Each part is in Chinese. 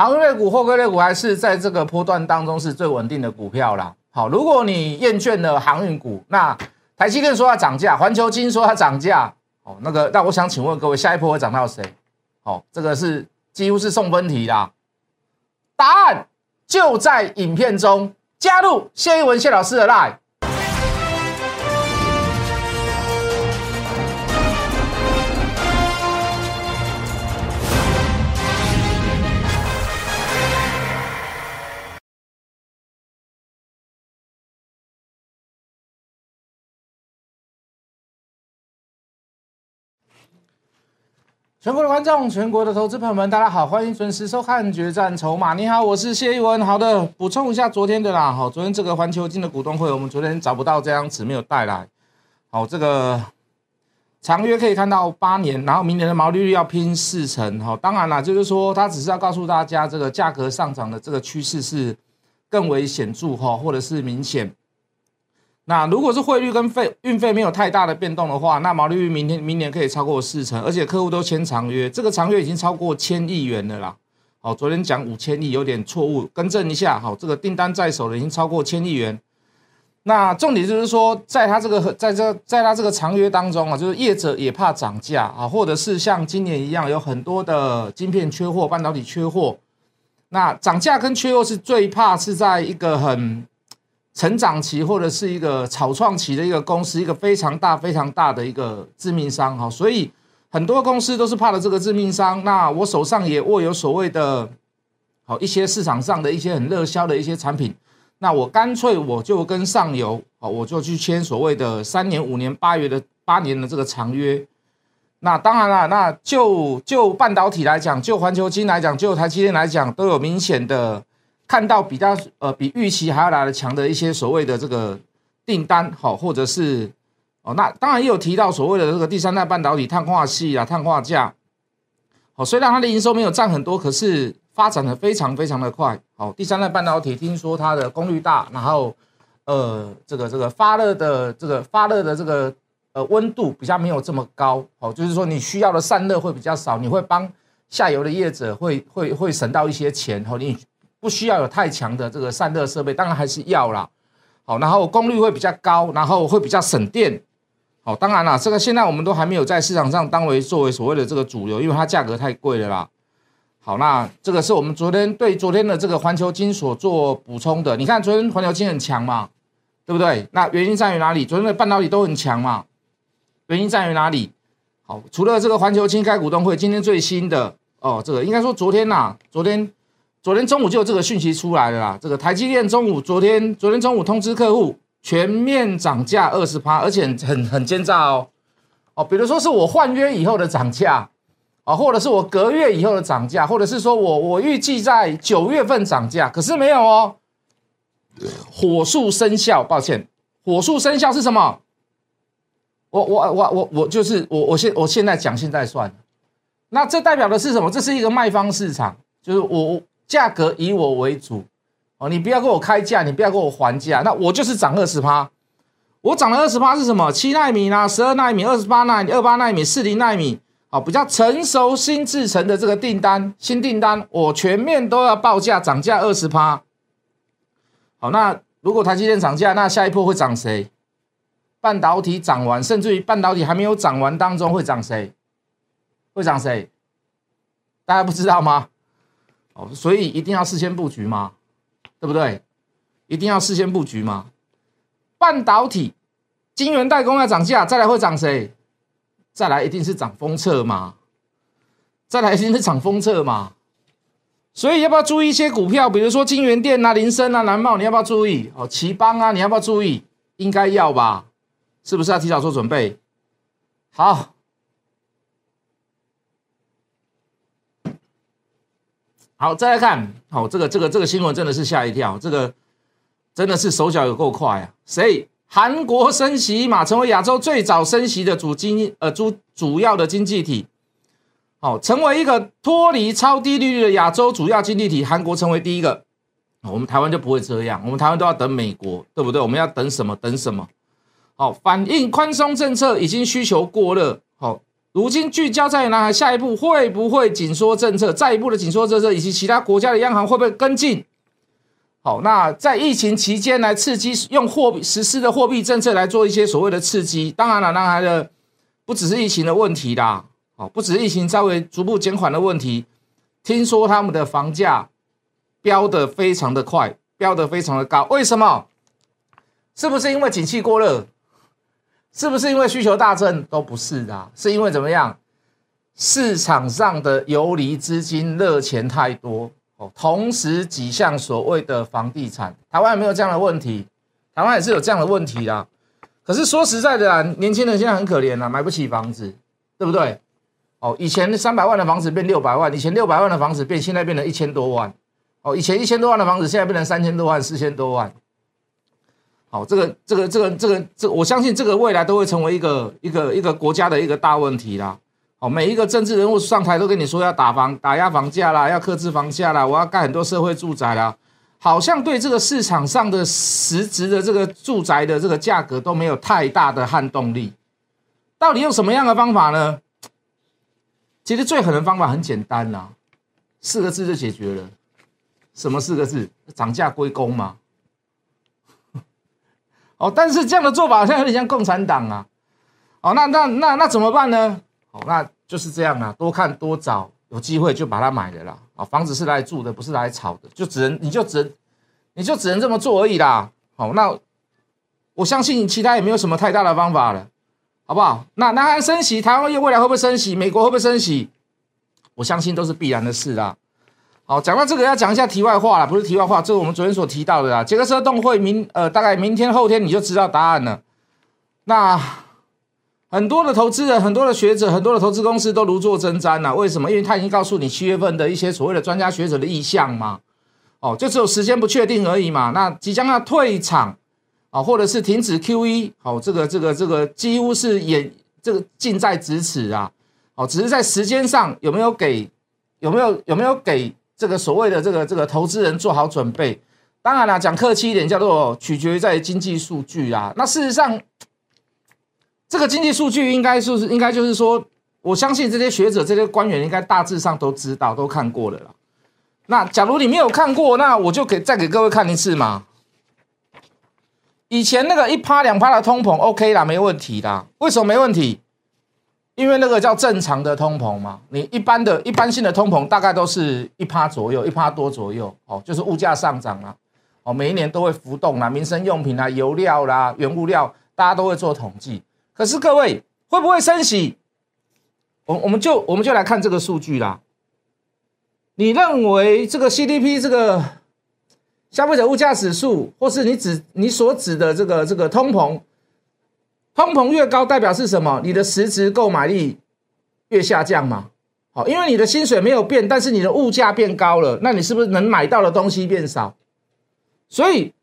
航运类股、货柜类股还是在这个波段当中是最稳定的股票啦。好，如果你厌倦了航运股，那台积电说要涨价，环球金说它涨价，哦，那个，那我想请问各位，下一波会涨到谁？好，这个是几乎是送分题啦。答案就在影片中，加入谢一文谢老师的 line。全国的观众，全国的投资朋友们，大家好，欢迎准时收看《决战筹码》。你好，我是谢一文。好的，补充一下昨天的啦。好，昨天这个环球金的股东会，我们昨天找不到这张纸，没有带来。好，这个长约可以看到八年，然后明年的毛利率要拼四成。好，当然啦，就是说它只是要告诉大家，这个价格上涨的这个趋势是更为显著哈，或者是明显。那如果是汇率跟费运费没有太大的变动的话，那毛利率明天明年可以超过四成，而且客户都签长约，这个长约已经超过千亿元了啦。好，昨天讲五千亿有点错误，更正一下。好，这个订单在手的已经超过千亿元。那重点就是说，在他这个在这在他这个长约当中啊，就是业者也怕涨价啊，或者是像今年一样有很多的晶片缺货、半导体缺货。那涨价跟缺货是最怕是在一个很。成长期或者是一个草创期的一个公司，一个非常大、非常大的一个致命伤哈，所以很多公司都是怕了这个致命伤。那我手上也握有所谓的，好一些市场上的一些很热销的一些产品，那我干脆我就跟上游，好我就去签所谓的三年、五年、八月的八年的这个长约。那当然了，那就就半导体来讲，就环球金来讲，就台积电来讲，都有明显的。看到比较呃比预期还要来的强的一些所谓的这个订单，好，或者是哦，那当然也有提到所谓的这个第三代半导体碳化系啊、碳化价，好，虽然它的营收没有占很多，可是发展的非常非常的快，好，第三代半导体听说它的功率大，然后呃这个这个发热的这个发热的这个呃温度比较没有这么高，好，就是说你需要的散热会比较少，你会帮下游的业者会会会省到一些钱，好，你。不需要有太强的这个散热设备，当然还是要啦。好，然后功率会比较高，然后会比较省电。好，当然啦，这个现在我们都还没有在市场上当为作为所谓的这个主流，因为它价格太贵了啦。好，那这个是我们昨天对昨天的这个环球金所做补充的。你看昨天环球金很强嘛，对不对？那原因在于哪里？昨天的半导体都很强嘛，原因在于哪里？好，除了这个环球金开股东会，今天最新的哦，这个应该说昨天呐，昨天。昨天中午就有这个讯息出来了啦，这个台积电中午昨天昨天中午通知客户全面涨价二十趴，而且很很奸诈哦哦，比如说是我换约以后的涨价啊，或者是我隔月以后的涨价，或者是说我我预计在九月份涨价，可是没有哦，火速生效，抱歉，火速生效是什么？我我我我我就是我我现我现在讲现在算，那这代表的是什么？这是一个卖方市场，就是我。价格以我为主，哦，你不要给我开价，你不要给我还价，那我就是涨二十趴。我涨了二十趴是什么？七纳米啦，十二纳米，二十八纳米，二八纳米，四零纳米，好，比较成熟新制成的这个订单，新订单，我全面都要报价涨价二十趴。好，那如果台积电涨价，那下一波会涨谁？半导体涨完，甚至于半导体还没有涨完当中会涨谁？会涨谁？大家不知道吗？所以一定要事先布局吗？对不对？一定要事先布局吗？半导体、晶圆代工要涨价，再来会涨谁？再来一定是涨封测嘛？再来一定是涨封测嘛？所以要不要注意一些股票？比如说金源电啊、林森啊、南茂，你要不要注意？哦，奇邦啊，你要不要注意？应该要吧？是不是要提早做准备？好。好，再来看，好，这个这个这个新闻真的是吓一跳，这个真的是手脚有够快啊！谁？韩国升息嘛，成为亚洲最早升息的主经呃主主要的经济体，好，成为一个脱离超低利率的亚洲主要经济体，韩国成为第一个，我们台湾就不会这样，我们台湾都要等美国，对不对？我们要等什么？等什么？好，反映宽松政策已经需求过热，如今聚焦在南海下一步会不会紧缩政策，再一步的紧缩政策，以及其他国家的央行会不会跟进？好，那在疫情期间来刺激用货币实施的货币政策来做一些所谓的刺激。当然了，南海的不只是疫情的问题啦，好，不只是疫情稍微逐步减缓的问题。听说他们的房价飙得非常的快，飙得非常的高，为什么？是不是因为景气过热？是不是因为需求大增？都不是的，是因为怎么样？市场上的游离资金热钱太多哦，同时几项所谓的房地产，台湾有没有这样的问题？台湾也是有这样的问题啦。可是说实在的啊，年轻人现在很可怜啊，买不起房子，对不对？哦，以前三百万的房子变六百万，以前六百万的房子变现在变成一千多万，哦，以前一千多万的房子现在变成三千多万、四千多万。好，这个、这个、这个、这个、这，我相信这个未来都会成为一个、一个、一个国家的一个大问题啦。好，每一个政治人物上台都跟你说要打房、打压房价啦，要克制房价啦，我要盖很多社会住宅啦，好像对这个市场上的实质的这个住宅的这个价格都没有太大的撼动力。到底用什么样的方法呢？其实最狠的方法很简单啦，四个字就解决了。什么四个字？涨价归公嘛。哦，但是这样的做法好像有点像共产党啊！哦，那那那那怎么办呢？哦，那就是这样啊，多看多找，有机会就把它买了啦。啊，房子是来住的，不是来炒的，就只能你就只能你就只能这么做而已啦。好，那我相信其他也没有什么太大的方法了，好不好？那南韩升息，台湾又未来会不会升息？美国会不会升息？我相信都是必然的事啦。好，讲到这个要讲一下题外话了，不是题外话，这是我们昨天所提到的啦。杰克斯动会明呃，大概明天后天你就知道答案了。那很多的投资人、很多的学者、很多的投资公司都如坐针毡了。为什么？因为他已经告诉你七月份的一些所谓的专家学者的意向嘛。哦，就只有时间不确定而已嘛。那即将要退场啊，或者是停止 QE，好，这个这个这个几乎是眼这个近在咫尺啊。哦，只是在时间上有没有给有没有有没有给？这个所谓的这个这个投资人做好准备，当然了，讲客气一点，叫做取决于在经济数据啊。那事实上，这个经济数据应该是应该就是说，我相信这些学者、这些官员应该大致上都知道、都看过了啦。那假如你没有看过，那我就给再给各位看一次嘛。以前那个一趴两趴的通膨，OK 啦，没问题啦。为什么没问题？因为那个叫正常的通膨嘛，你一般的一般性的通膨大概都是一趴左右，一趴多左右，哦，就是物价上涨啊，哦，每一年都会浮动啦，民生用品啦、油料啦、原物料，大家都会做统计。可是各位会不会升息？我我们就我们就来看这个数据啦。你认为这个 CDP 这个消费者物价指数，或是你指你所指的这个这个通膨？通膨越高，代表是什么？你的实质购买力越下降嘛？好，因为你的薪水没有变，但是你的物价变高了，那你是不是能买到的东西变少？所以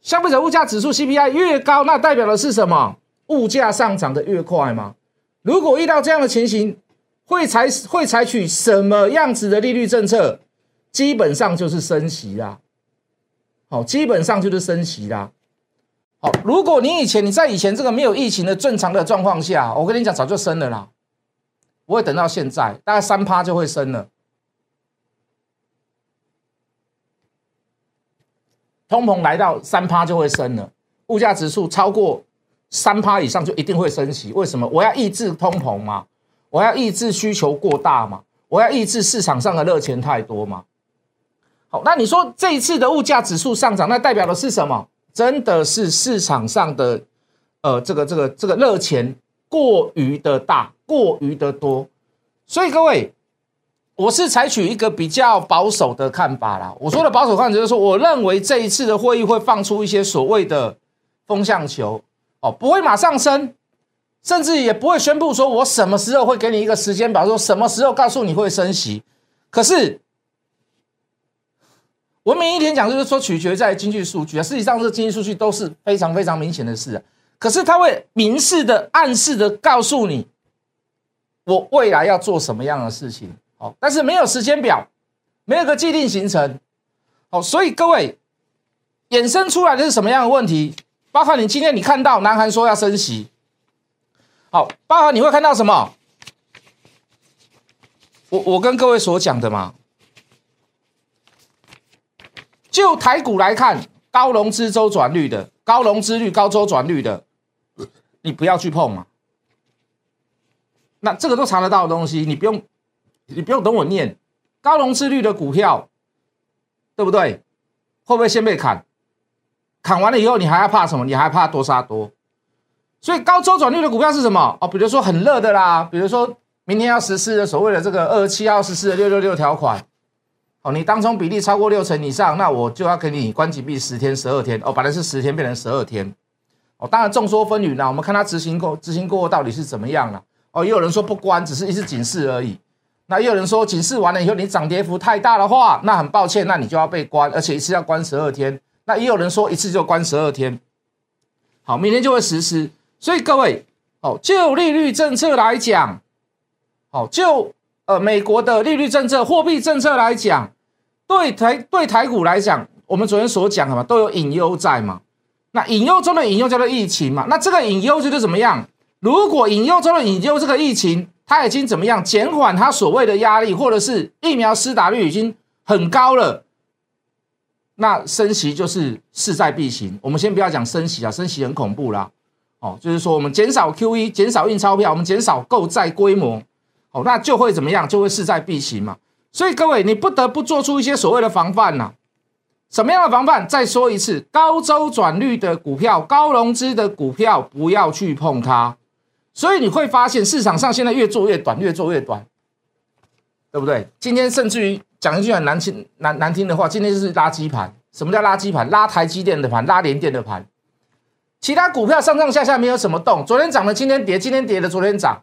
消费者物价指数 CPI 越高，那代表的是什么？物价上涨的越快吗？如果遇到这样的情形，会采会采取什么样子的利率政策？基本上就是升息啦。好，基本上就是升息啦。如果你以前你在以前这个没有疫情的正常的状况下，我跟你讲早就升了啦，不会等到现在，大概三趴就会升了。通膨来到三趴就会升了，物价指数超过三趴以上就一定会升息。为什么？我要抑制通膨嘛，我要抑制需求过大嘛，我要抑制市场上的热钱太多嘛。好，那你说这一次的物价指数上涨，那代表的是什么？真的是市场上的，呃，这个这个这个热钱过于的大，过于的多，所以各位，我是采取一个比较保守的看法啦。我说的保守看法就是说，我认为这一次的会议会放出一些所谓的风向球，哦，不会马上升，甚至也不会宣布说我什么时候会给你一个时间表，说什么时候告诉你会升息，可是。文明一天讲，就是说取决在经济数据啊。实际上，这经济数据都是非常非常明显的事啊。可是，他会明示的、暗示的告诉你，我未来要做什么样的事情。好，但是没有时间表，没有个既定行程。好，所以各位衍生出来的是什么样的问题？包括你今天你看到南韩说要升息，好，包括你会看到什么？我我跟各位所讲的嘛，就台股来看，高融资周转率的、高融资率、高周转率的，你不要去碰嘛。那这个都查得到的东西，你不用，你不用等我念。高融资率的股票，对不对？会不会先被砍？砍完了以后，你还要怕什么？你还怕多杀多？所以高周转率的股票是什么？哦，比如说很热的啦，比如说明天要实施的所谓的这个二七号实施的六六六条款，哦，你当中比例超过六成以上，那我就要给你关紧闭十天、十二天。哦，本来是十天变成十二天。哦，当然众说纷纭啦，我们看他执行过执行过后到底是怎么样了。哦，也有人说不关，只是一次警示而已。那也有人说警示完了以后，你涨跌幅太大的话，那很抱歉，那你就要被关，而且一次要关十二天。那也有人说一次就关十二天。好，明天就会实施。所以各位，哦，就利率政策来讲，哦，就呃美国的利率政策、货币政策来讲，对台对台股来讲，我们昨天所讲的嘛，都有隐忧在嘛。那隐忧中的隐忧叫做疫情嘛。那这个隐忧就是怎么样？如果隐忧中的隐忧这个疫情，它已经怎么样减缓它所谓的压力，或者是疫苗施打率已经很高了，那升息就是势在必行。我们先不要讲升息啊，升息很恐怖啦。哦，就是说我们减少 QE，减少印钞票，我们减少购债规模，哦，那就会怎么样？就会势在必行嘛。所以各位，你不得不做出一些所谓的防范呐。什么样的防范？再说一次，高周转率的股票、高融资的股票，不要去碰它。所以你会发现，市场上现在越做越短，越做越短，对不对？今天甚至于讲一句很难听、难难听的话，今天就是垃圾盘。什么叫垃圾盘？拉台积电的盘，拉联电的盘。其他股票上上下下没有什么动，昨天涨的今天跌，今天跌的昨天涨，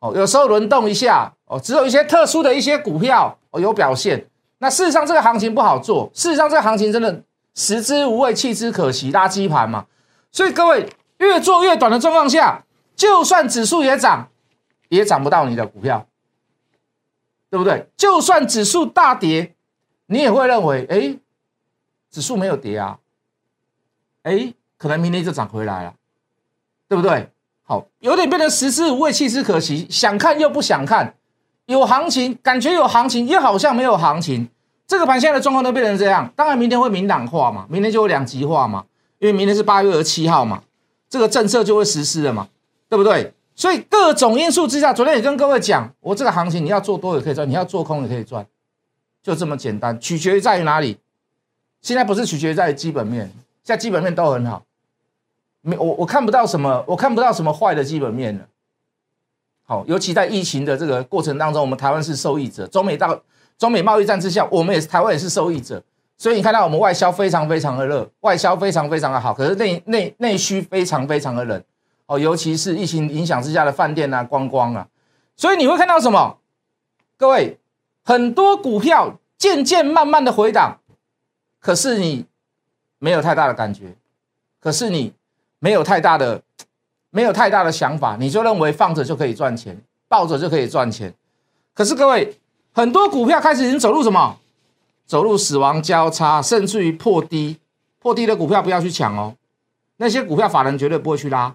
哦，有时候轮动一下，哦，只有一些特殊的一些股票哦有表现。那事实上这个行情不好做，事实上这个行情真的食之无味，弃之可惜，垃圾盘嘛。所以各位越做越短的状况下，就算指数也涨，也涨不到你的股票，对不对？就算指数大跌，你也会认为，哎，指数没有跌啊，哎。可能明天就涨回来了，对不对？好，有点变成食之无味，弃之可惜，想看又不想看，有行情，感觉有行情，又好像没有行情。这个盘现在的状况都变成这样，当然明天会明朗化嘛，明天就会两极化嘛，因为明天是八月二十七号嘛，这个政策就会实施了嘛，对不对？所以各种因素之下，昨天也跟各位讲，我这个行情你要做多也可以赚，你要做空也可以赚，就这么简单，取决于在于哪里？现在不是取决于在基本面，现在基本面都很好。没我我看不到什么，我看不到什么坏的基本面了。好，尤其在疫情的这个过程当中，我们台湾是受益者。中美到中美贸易战之下，我们也是台湾也是受益者。所以你看到我们外销非常非常的热，外销非常非常的好，可是内内内需非常非常的冷。哦，尤其是疫情影响之下的饭店啊、观光啊，所以你会看到什么？各位，很多股票渐渐慢慢的回档，可是你没有太大的感觉，可是你。没有太大的，没有太大的想法，你就认为放着就可以赚钱，抱着就可以赚钱。可是各位，很多股票开始已经走入什么？走入死亡交叉，甚至于破低。破低的股票不要去抢哦，那些股票法人绝对不会去拉。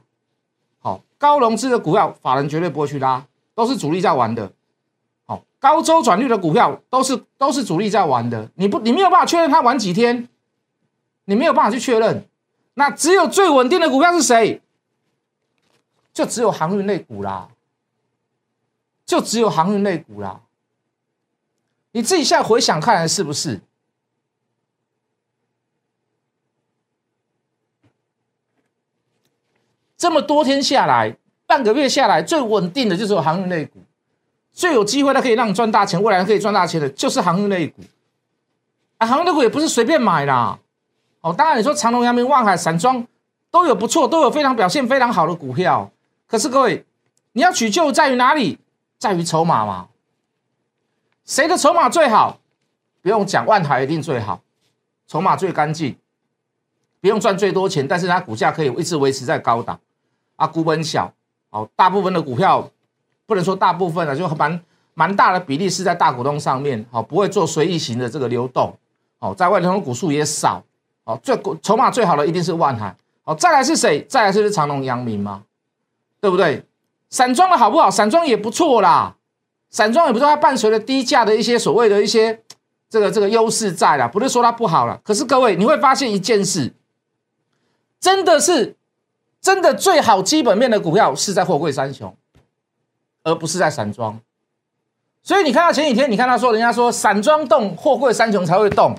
好，高融资的股票法人绝对不会去拉，都是主力在玩的。好，高周转率的股票都是都是主力在玩的。你不，你没有办法确认它玩几天，你没有办法去确认。那只有最稳定的股票是谁？就只有航运类股啦，就只有航运类股啦。你自己现在回想看来是不是？这么多天下来，半个月下来，最稳定的就是航运类股，最有机会的可以让你赚大钱，未来可以赚大钱的，就是航运类股。啊，航运类股也不是随便买啦。哦，当然你说长隆、阳明、万海、散装都有不错，都有非常表现非常好的股票。可是各位，你要取救在于哪里？在于筹码嘛。谁的筹码最好？不用讲，万海一定最好，筹码最干净，不用赚最多钱，但是它股价可以一直维持在高档。啊，股本小，哦，大部分的股票不能说大部分了，就蛮蛮大的比例是在大股东上面，好，不会做随意型的这个流动，好，在外头股数也少。好，最筹码最好的一定是万海。好，再来是谁？再来是长隆、阳明吗？对不对？散装的好不好？散装也不错啦。散装也不是它伴随着低价的一些所谓的一些这个这个优势在啦，不是说它不好了。可是各位你会发现一件事，真的是真的最好基本面的股票是在货柜三雄，而不是在散装。所以你看到前几天，你看他说人家说散装动，货柜三雄才会动，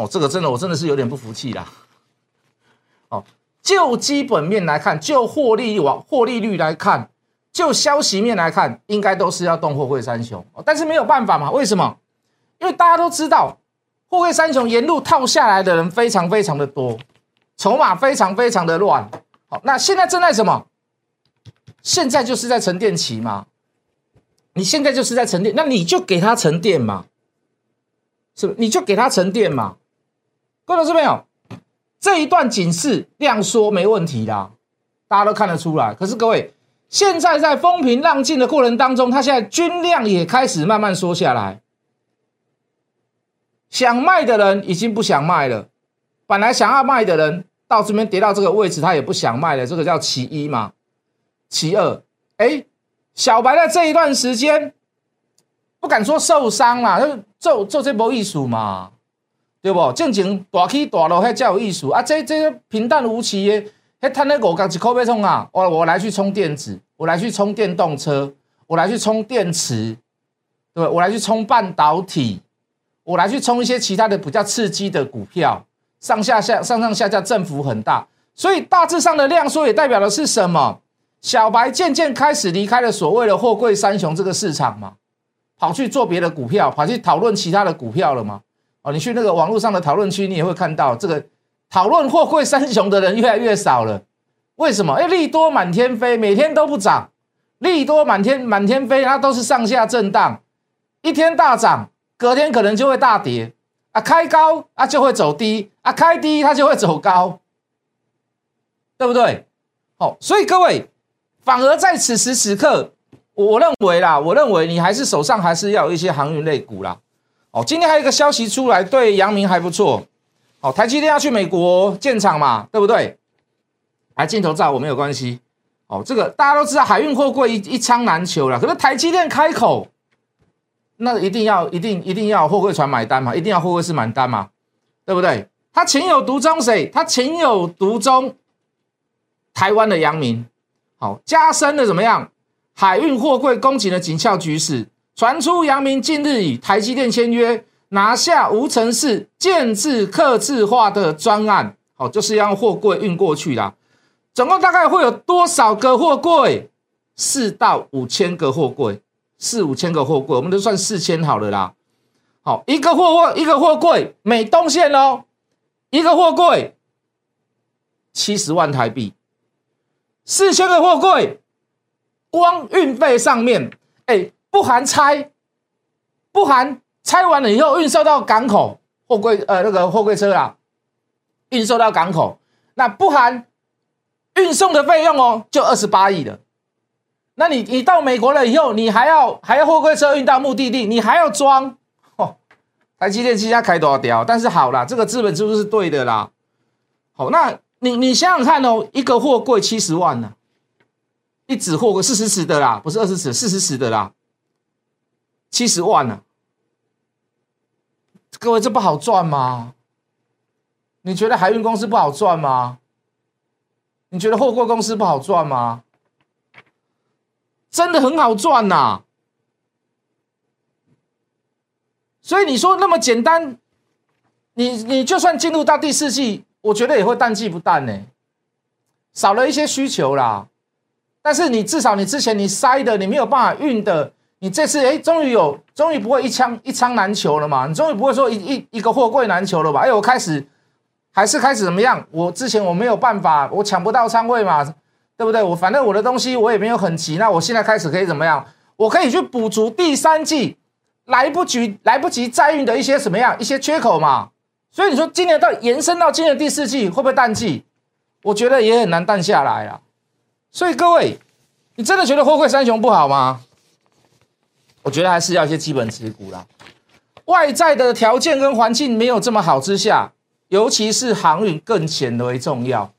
哦，这个真的我真的是有点不服气啦。哦，就基本面来看，就获利往获利率来看，就消息面来看，应该都是要动货柜三雄。但是没有办法嘛，为什么？因为大家都知道，货柜三雄沿路套下来的人非常非常的多，筹码非常非常的乱。好，那现在正在什么？现在就是在沉淀期嘛。你现在就是在沉淀，那你就给它沉淀嘛，是不？你就给它沉淀嘛。各位老师朋友，这一段警示量缩没问题啦，大家都看得出来。可是各位，现在在风平浪静的过程当中，它现在均量也开始慢慢缩下来，想卖的人已经不想卖了，本来想要卖的人到这边跌到这个位置，他也不想卖了，这个叫其一嘛。其二，哎。小白在这一段时间不敢说受伤啦，就做做这波艺术嘛，对不？正经大起大落还叫有意思啊！这这平淡无奇的，还贪那五角一口被冲啊！我我来去充电子，我来去充电动车，我来去充电池，对我来去充半导体，我来去充一些其他的比较刺激的股票，上下下上上下下振幅很大，所以大致上的量缩也代表的是什么？小白渐渐开始离开了所谓的货柜三雄这个市场嘛，跑去做别的股票，跑去讨论其他的股票了吗？哦，你去那个网络上的讨论区，你也会看到这个讨论货柜三雄的人越来越少了。为什么？哎，利多满天飞，每天都不涨，利多满天满天飞，它都是上下震荡，一天大涨，隔天可能就会大跌啊，开高啊就会走低啊，开低它就会走高，对不对？好，所以各位。反而在此时此刻，我认为啦，我认为你还是手上还是要有一些航运类股啦。哦，今天还有一个消息出来，对阳明还不错。哦，台积电要去美国建厂嘛，对不对？来镜头照我没有关系。哦，这个大家都知道，海运货柜一一仓难求了。可是台积电开口，那一定要一定一定要货柜船买单嘛，一定要货柜是买单嘛，对不对？他情有独钟谁？他情有独钟台湾的阳明。好，加深了怎么样？海运货柜供给的紧俏局势。传出阳明近日与台积电签约，拿下无尘室建制刻字化的专案。好，就是要货柜运过去啦。总共大概会有多少个货柜？四到五千个货柜，四五千个货柜，我们都算四千好了啦。好，一个货货一个货柜，美东线哦，一个货柜七十万台币。四千个货柜，光运费上面，哎，不含拆，不含拆完了以后运送到港口，货柜呃那个货柜车啦，运送到港口，那不含运送的费用哦，就二十八亿了。那你你到美国了以后，你还要还要货柜车运到目的地，你还要装哦。台积电现在开多少条？但是好啦，这个资本支出是对的啦。好，那。你你想想看哦，一个货柜七十万呢，一纸货柜四十尺的啦，不是二十尺，四十尺的啦，七十万呢？各位这不好赚吗？你觉得海运公司不好赚吗？你觉得货柜公司不好赚吗？真的很好赚呐！所以你说那么简单，你你就算进入到第四季。我觉得也会淡季不淡呢，少了一些需求啦。但是你至少你之前你塞的你没有办法运的，你这次哎终于有，终于不会一枪一仓难求了嘛？你终于不会说一一一个货柜难求了吧？哎，我开始还是开始怎么样？我之前我没有办法，我抢不到仓位嘛，对不对？我反正我的东西我也没有很急，那我现在开始可以怎么样？我可以去补足第三季来不及来不及再运的一些什么样一些缺口嘛？所以你说今年到延伸到今年第四季会不会淡季？我觉得也很难淡下来啊。所以各位，你真的觉得货柜三雄不好吗？我觉得还是要一些基本持股啦。外在的条件跟环境没有这么好之下，尤其是航运更显为重要。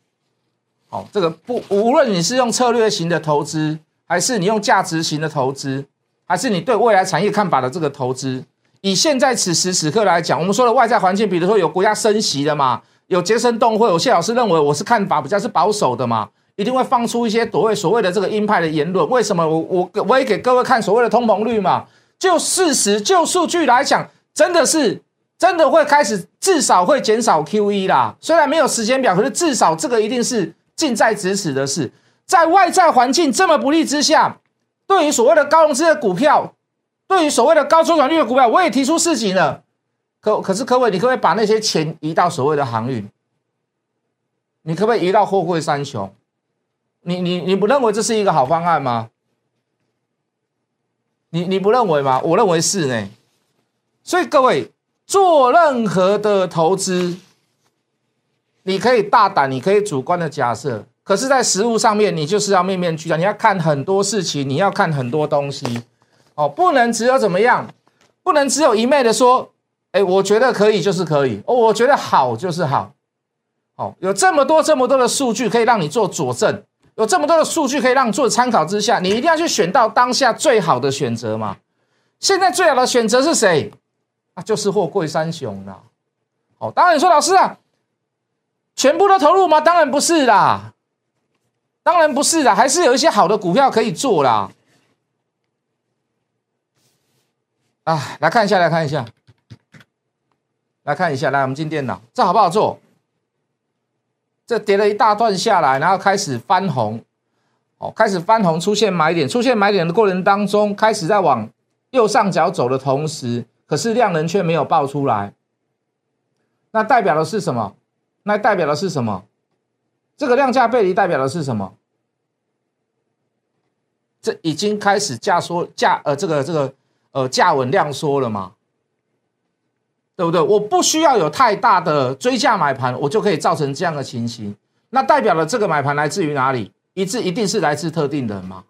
好，这个不无论你是用策略型的投资，还是你用价值型的投资，还是你对未来产业看法的这个投资？以现在此时此刻来讲，我们说的外在环境，比如说有国家升息的嘛，有杰森动会，有谢老师认为我是看法比较是保守的嘛，一定会放出一些所谓所谓的这个鹰派的言论。为什么？我我我也给各位看所谓的通膨率嘛，就事实就数据来讲，真的是真的会开始至少会减少 QE 啦。虽然没有时间表，可是至少这个一定是近在咫尺的事。在外在环境这么不利之下。对于所谓的高融资的股票，对于所谓的高周转率的股票，我也提出事情了。可可是，各位，你可不可以把那些钱移到所谓的航运？你可不可以移到货柜三雄？你你你不认为这是一个好方案吗？你你不认为吗？我认为是呢。所以各位做任何的投资，你可以大胆，你可以主观的假设。可是，在实物上面，你就是要面面俱到，你要看很多事情，你要看很多东西，哦，不能只有怎么样，不能只有一昧的说，哎，我觉得可以就是可以，哦，我觉得好就是好，哦，有这么多这么多的数据可以让你做佐证，有这么多的数据可以让你做参考之下，你一定要去选到当下最好的选择嘛。现在最好的选择是谁？啊，就是货柜三雄啦。哦，当然你说老师啊，全部都投入吗？当然不是啦。当然不是的，还是有一些好的股票可以做啦。啊，来看一下，来看一下，来看一下，来，我们进电脑，这好不好做？这跌了一大段下来，然后开始翻红，哦，开始翻红，出现买点，出现买点的过程当中，开始在往右上角走的同时，可是量能却没有爆出来，那代表的是什么？那代表的是什么？这个量价背离代表的是什么？这已经开始价缩价呃，这个这个呃价稳量缩了吗？对不对？我不需要有太大的追价买盘，我就可以造成这样的情形。那代表了这个买盘来自于哪里？一致一定是来自特定人吗？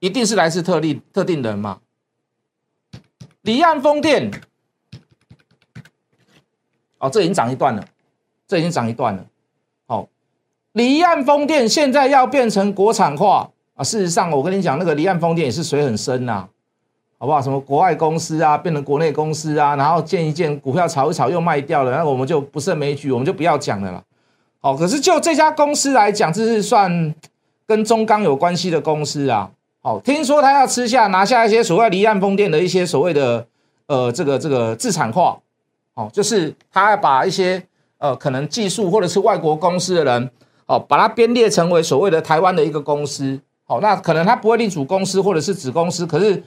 一定是来自特定特定人吗？离岸风电，哦，这已经涨一段了，这已经涨一段了。好离岸风电现在要变成国产化啊！事实上，我跟你讲，那个离岸风电也是水很深呐，好不好？什么国外公司啊，变成国内公司啊，然后建一建，股票炒一炒又卖掉了，那我们就不胜枚举，我们就不要讲了啦。好，可是就这家公司来讲，这是算跟中钢有关系的公司啊。好，听说他要吃下拿下一些所谓离岸风电的一些所谓的呃这个这个自产化，哦，就是他要把一些呃可能技术或者是外国公司的人。哦，把它编列成为所谓的台湾的一个公司，好，那可能他不会隶属公司或者是子公司，可是，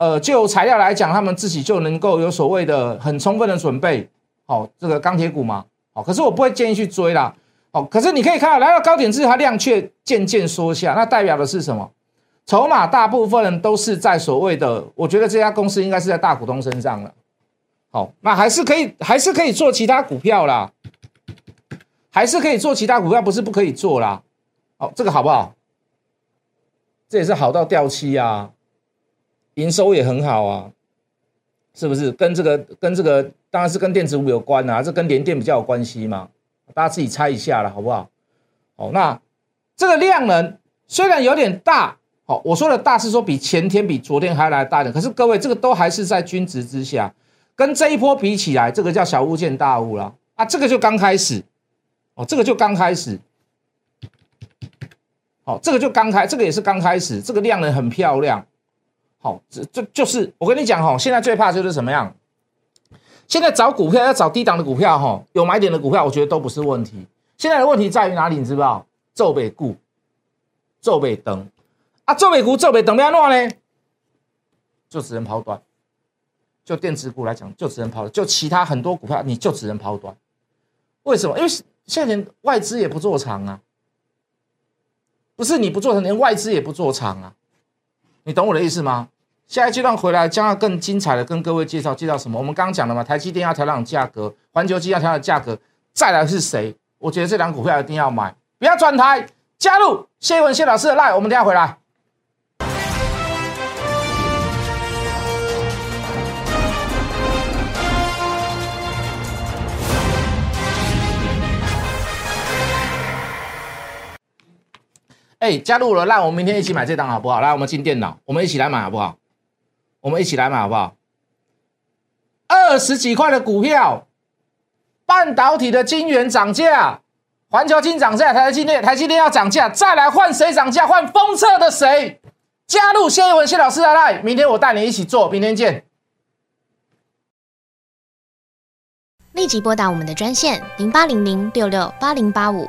呃，就材料来讲，他们自己就能够有所谓的很充分的准备，好，这个钢铁股嘛，好，可是我不会建议去追啦，好，可是你可以看到来到高点之后，它量却渐渐缩下，那代表的是什么？筹码大部分人都是在所谓的，我觉得这家公司应该是在大股东身上了，好，那还是可以，还是可以做其他股票啦。还是可以做其他股票，不是不可以做啦。哦，这个好不好？这也是好到掉漆啊，营收也很好啊，是不是？跟这个跟这个当然是跟电子股有关啊，这跟联电比较有关系嘛。大家自己猜一下了，好不好？哦，那这个量能虽然有点大，好，我说的大是说比前天比昨天还来大点，可是各位这个都还是在均值之下，跟这一波比起来，这个叫小巫见大巫了啊，这个就刚开始。哦，这个就刚开始，好，这个就刚开，这个也是刚开始，这个量能很漂亮，好，这这就是我跟你讲哈，现在最怕就是什么样？现在找股票要找低档的股票哈，有买点的股票，我觉得都不是问题。现在的问题在于哪里？你知不知道？做北股，做北灯啊，做北股，做北灯要弄呢？就只能抛短。就电子股来讲，就只能抛；就其他很多股票，你就只能抛短。为什么？因为。现在连外资也不做长啊，不是你不做长，连外资也不做长啊，你懂我的意思吗？下一阶段回来将要更精彩的跟各位介绍介绍什么？我们刚刚讲了嘛，台积电要调整价格，环球金要调整价格，再来是谁？我觉得这两股票一定要买，不要转台，加入谢文谢老师的 line，我们等下回来。哎，加入了，那我们明天一起买这档好不好？来，我们进电脑，我们一起来买好不好？我们一起来买好不好？二十几块的股票，半导体的晶圆涨价，环球金涨价，台积电台积电要涨价，再来换谁涨价？换封测的谁？加入谢一文谢老师的 line，明天我带你一起做，明天见。立即拨打我们的专线零八零零六六八零八五